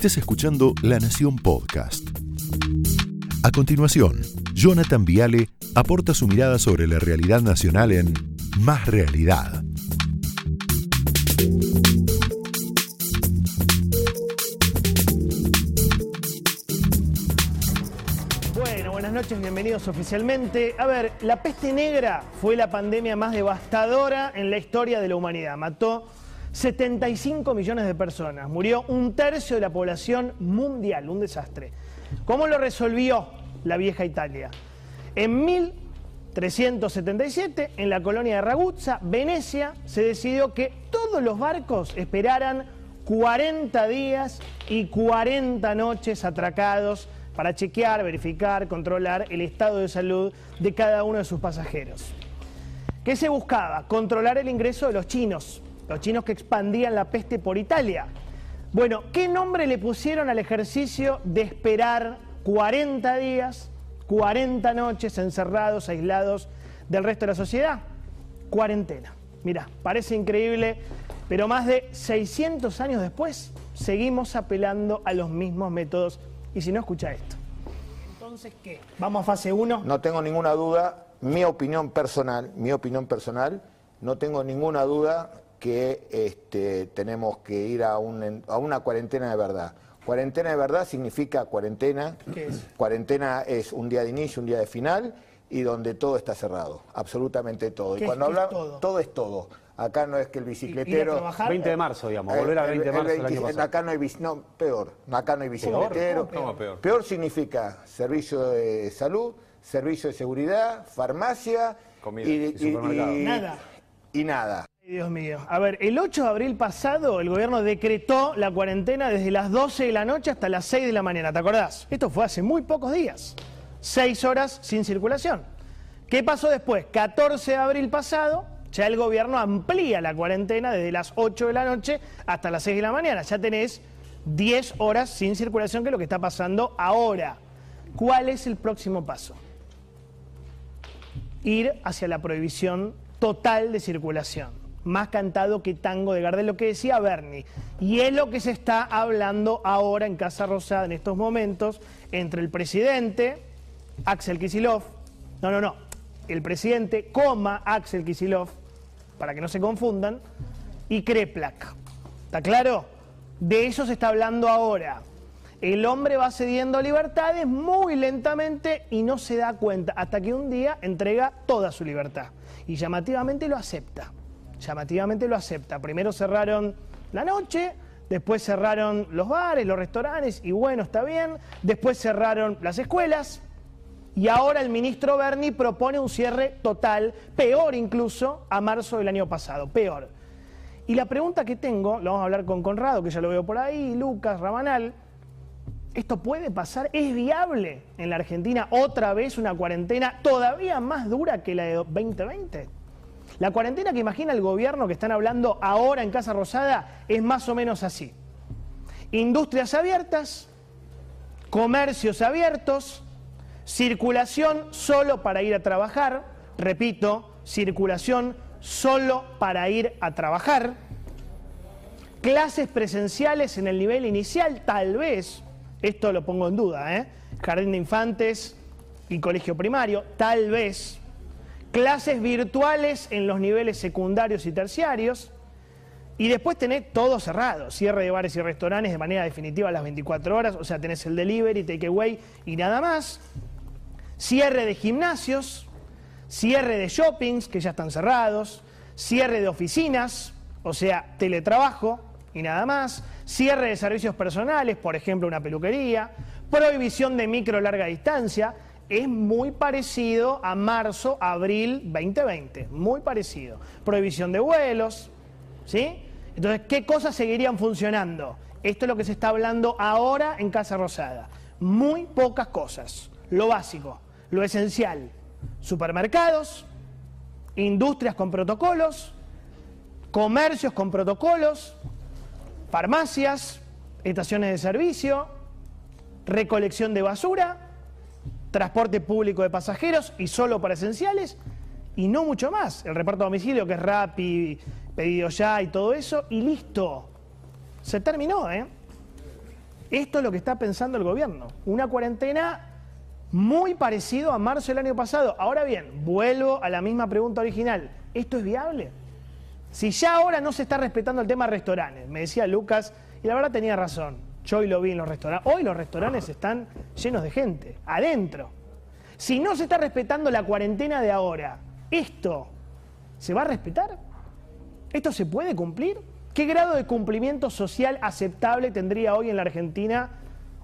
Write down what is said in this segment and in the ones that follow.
Estés escuchando La Nación Podcast. A continuación, Jonathan Viale aporta su mirada sobre la realidad nacional en Más Realidad. Bueno, buenas noches, bienvenidos oficialmente. A ver, la peste negra fue la pandemia más devastadora en la historia de la humanidad. Mató 75 millones de personas, murió un tercio de la población mundial, un desastre. ¿Cómo lo resolvió la vieja Italia? En 1377, en la colonia de Raguzza, Venecia, se decidió que todos los barcos esperaran 40 días y 40 noches atracados para chequear, verificar, controlar el estado de salud de cada uno de sus pasajeros. ¿Qué se buscaba? Controlar el ingreso de los chinos, los chinos que expandían la peste por Italia. Bueno, ¿qué nombre le pusieron al ejercicio de esperar 40 días, 40 noches encerrados, aislados del resto de la sociedad? Cuarentena. Mira, parece increíble, pero más de 600 años después seguimos apelando a los mismos métodos. Y si no, escucha esto. Entonces, ¿qué? ¿Vamos a fase 1? No tengo ninguna duda, mi opinión personal, mi opinión personal, no tengo ninguna duda que este, tenemos que ir a, un, a una cuarentena de verdad. Cuarentena de verdad significa cuarentena. ¿Qué es? Cuarentena es un día de inicio, un día de final y donde todo está cerrado, absolutamente todo. ¿Qué y es- cuando hablamos, todo? es todo. Acá no es que el ¿Ir a bicicletero... trabajar? 20 de marzo, digamos, volver al el- 20 de el marzo del año 20 pasado. Acá no hay no, peor. Acá no hay bicicletero. ¿Cómo peor? Peor significa servicio de salud, servicio de seguridad, farmacia Comida y supermercado. Nada. Y nada. Dios mío. A ver, el 8 de abril pasado el gobierno decretó la cuarentena desde las 12 de la noche hasta las 6 de la mañana, ¿te acordás? Esto fue hace muy pocos días. Seis horas sin circulación. ¿Qué pasó después? 14 de abril pasado, ya el gobierno amplía la cuarentena desde las 8 de la noche hasta las 6 de la mañana. Ya tenés 10 horas sin circulación, que es lo que está pasando ahora. ¿Cuál es el próximo paso? ir hacia la prohibición total de circulación. Más cantado que tango de Gardel, lo que decía Bernie. Y es lo que se está hablando ahora en Casa Rosada en estos momentos entre el presidente, Axel Kisilov, no, no, no, el presidente, coma Axel Kisilov, para que no se confundan, y Kreplak. ¿Está claro? De eso se está hablando ahora. El hombre va cediendo libertades muy lentamente y no se da cuenta hasta que un día entrega toda su libertad. Y llamativamente lo acepta. Llamativamente lo acepta. Primero cerraron la noche, después cerraron los bares, los restaurantes, y bueno, está bien. Después cerraron las escuelas. Y ahora el ministro Berni propone un cierre total, peor incluso, a marzo del año pasado. Peor. Y la pregunta que tengo, lo vamos a hablar con Conrado, que ya lo veo por ahí, Lucas, Rabanal. ¿Esto puede pasar? ¿Es viable en la Argentina otra vez una cuarentena todavía más dura que la de 2020? La cuarentena que imagina el gobierno que están hablando ahora en Casa Rosada es más o menos así. Industrias abiertas, comercios abiertos, circulación solo para ir a trabajar, repito, circulación solo para ir a trabajar, clases presenciales en el nivel inicial, tal vez, esto lo pongo en duda, ¿eh? jardín de infantes y colegio primario, tal vez, clases virtuales en los niveles secundarios y terciarios, y después tenés todo cerrado, cierre de bares y restaurantes de manera definitiva a las 24 horas, o sea, tenés el delivery, takeaway y nada más, cierre de gimnasios, cierre de shoppings que ya están cerrados, cierre de oficinas, o sea, teletrabajo y nada más, cierre de servicios personales, por ejemplo, una peluquería, prohibición de micro larga distancia, es muy parecido a marzo, abril 2020, muy parecido. Prohibición de vuelos, ¿sí? Entonces, ¿qué cosas seguirían funcionando? Esto es lo que se está hablando ahora en Casa Rosada. Muy pocas cosas. Lo básico, lo esencial. Supermercados, industrias con protocolos, comercios con protocolos, farmacias, estaciones de servicio, recolección de basura, transporte público de pasajeros y solo para esenciales y no mucho más. El reparto a domicilio que es Rappi, pedido ya y todo eso y listo. Se terminó, ¿eh? Esto es lo que está pensando el gobierno. Una cuarentena muy parecido a marzo del año pasado. Ahora bien, vuelvo a la misma pregunta original. ¿Esto es viable? Si ya ahora no se está respetando el tema restaurantes, me decía Lucas, y la verdad tenía razón, yo hoy lo vi en los restaurantes, hoy los restaurantes están llenos de gente, adentro. Si no se está respetando la cuarentena de ahora, ¿esto se va a respetar? ¿Esto se puede cumplir? ¿Qué grado de cumplimiento social aceptable tendría hoy en la Argentina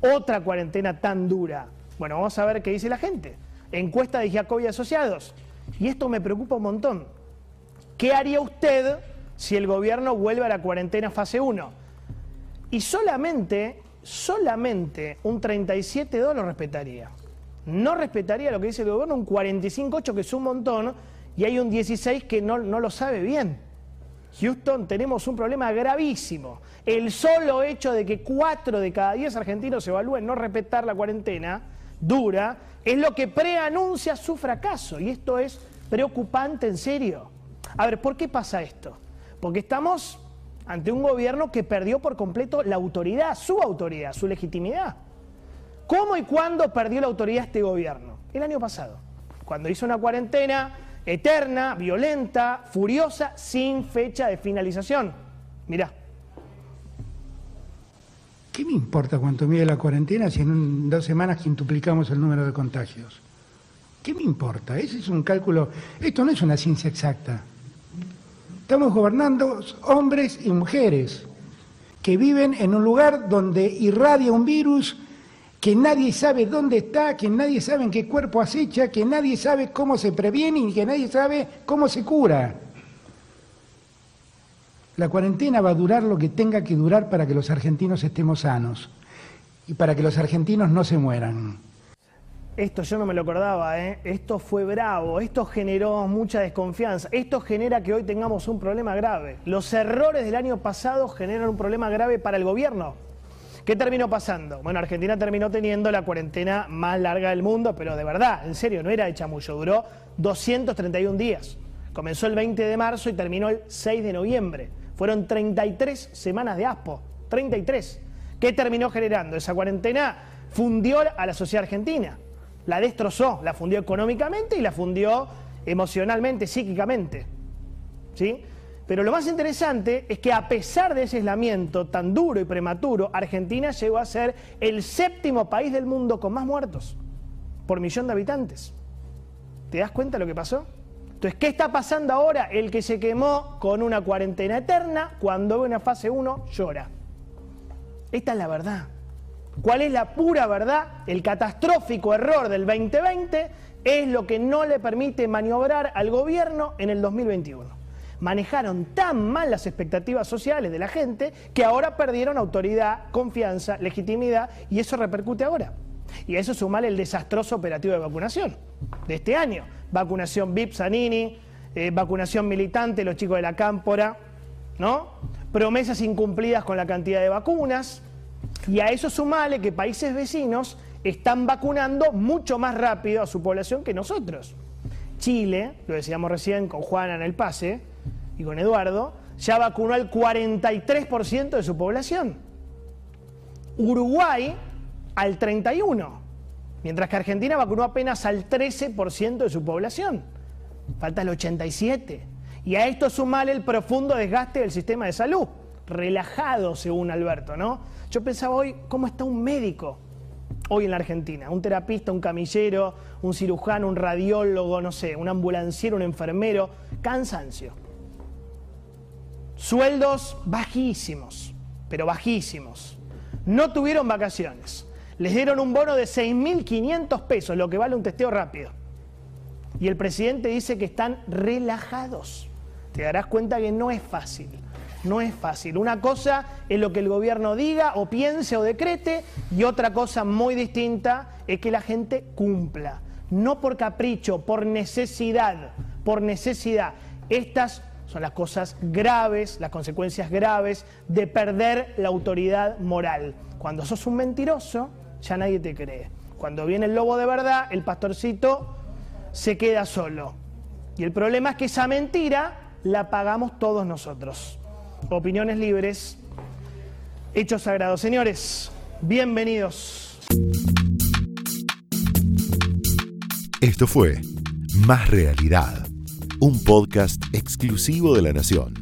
otra cuarentena tan dura? Bueno, vamos a ver qué dice la gente. Encuesta de Jacobi Asociados. Y esto me preocupa un montón. ¿Qué haría usted si el gobierno vuelve a la cuarentena fase 1? Y solamente, solamente un 37.2 lo respetaría. No respetaría lo que dice el gobierno, un 45.8 que es un montón, y hay un 16 que no, no lo sabe bien. Houston, tenemos un problema gravísimo. El solo hecho de que 4 de cada 10 argentinos evalúen no respetar la cuarentena dura es lo que preanuncia su fracaso. Y esto es preocupante en serio. A ver, ¿por qué pasa esto? Porque estamos ante un gobierno que perdió por completo la autoridad, su autoridad, su legitimidad. ¿Cómo y cuándo perdió la autoridad este gobierno? El año pasado, cuando hizo una cuarentena eterna, violenta, furiosa, sin fecha de finalización. Mirá. ¿Qué me importa cuánto mide la cuarentena si en dos semanas quintuplicamos el número de contagios? ¿Qué me importa? Ese es un cálculo. Esto no es una ciencia exacta. Estamos gobernando hombres y mujeres que viven en un lugar donde irradia un virus que nadie sabe dónde está, que nadie sabe en qué cuerpo acecha, que nadie sabe cómo se previene y que nadie sabe cómo se cura. La cuarentena va a durar lo que tenga que durar para que los argentinos estemos sanos y para que los argentinos no se mueran. Esto yo no me lo acordaba, ¿eh? esto fue bravo, esto generó mucha desconfianza, esto genera que hoy tengamos un problema grave. Los errores del año pasado generan un problema grave para el gobierno. ¿Qué terminó pasando? Bueno, Argentina terminó teniendo la cuarentena más larga del mundo, pero de verdad, en serio, no era de chamullo, duró 231 días. Comenzó el 20 de marzo y terminó el 6 de noviembre. Fueron 33 semanas de aspo, 33. ¿Qué terminó generando? Esa cuarentena fundió a la sociedad argentina la destrozó, la fundió económicamente y la fundió emocionalmente, psíquicamente. ¿Sí? Pero lo más interesante es que a pesar de ese aislamiento tan duro y prematuro, Argentina llegó a ser el séptimo país del mundo con más muertos por millón de habitantes. ¿Te das cuenta de lo que pasó? Entonces, ¿qué está pasando ahora? El que se quemó con una cuarentena eterna, cuando ve una fase 1, llora. Esta es la verdad. ¿Cuál es la pura verdad? El catastrófico error del 2020 es lo que no le permite maniobrar al gobierno en el 2021. Manejaron tan mal las expectativas sociales de la gente que ahora perdieron autoridad, confianza, legitimidad y eso repercute ahora. Y a eso sumale el desastroso operativo de vacunación de este año. Vacunación VIP Zanini, eh, vacunación militante, los chicos de la Cámpora, ¿no? Promesas incumplidas con la cantidad de vacunas, y a eso sumale que países vecinos están vacunando mucho más rápido a su población que nosotros. Chile, lo decíamos recién con Juana en el pase y con Eduardo, ya vacunó al 43% de su población. Uruguay al 31%, mientras que Argentina vacunó apenas al 13% de su población. Falta el 87%. Y a esto sumale el profundo desgaste del sistema de salud, relajado según Alberto, ¿no? Yo pensaba hoy, ¿cómo está un médico hoy en la Argentina? Un terapista, un camillero, un cirujano, un radiólogo, no sé, un ambulanciero, un enfermero. Cansancio. Sueldos bajísimos, pero bajísimos. No tuvieron vacaciones. Les dieron un bono de 6.500 pesos, lo que vale un testeo rápido. Y el presidente dice que están relajados. Te darás cuenta que no es fácil no es fácil. Una cosa es lo que el gobierno diga o piense o decrete y otra cosa muy distinta es que la gente cumpla. No por capricho, por necesidad, por necesidad. Estas son las cosas graves, las consecuencias graves de perder la autoridad moral. Cuando sos un mentiroso, ya nadie te cree. Cuando viene el lobo de verdad, el pastorcito se queda solo. Y el problema es que esa mentira la pagamos todos nosotros opiniones libres, hechos sagrados. Señores, Bienvenidos. Esto fue Más Realidad, un podcast exclusivo de La Nación.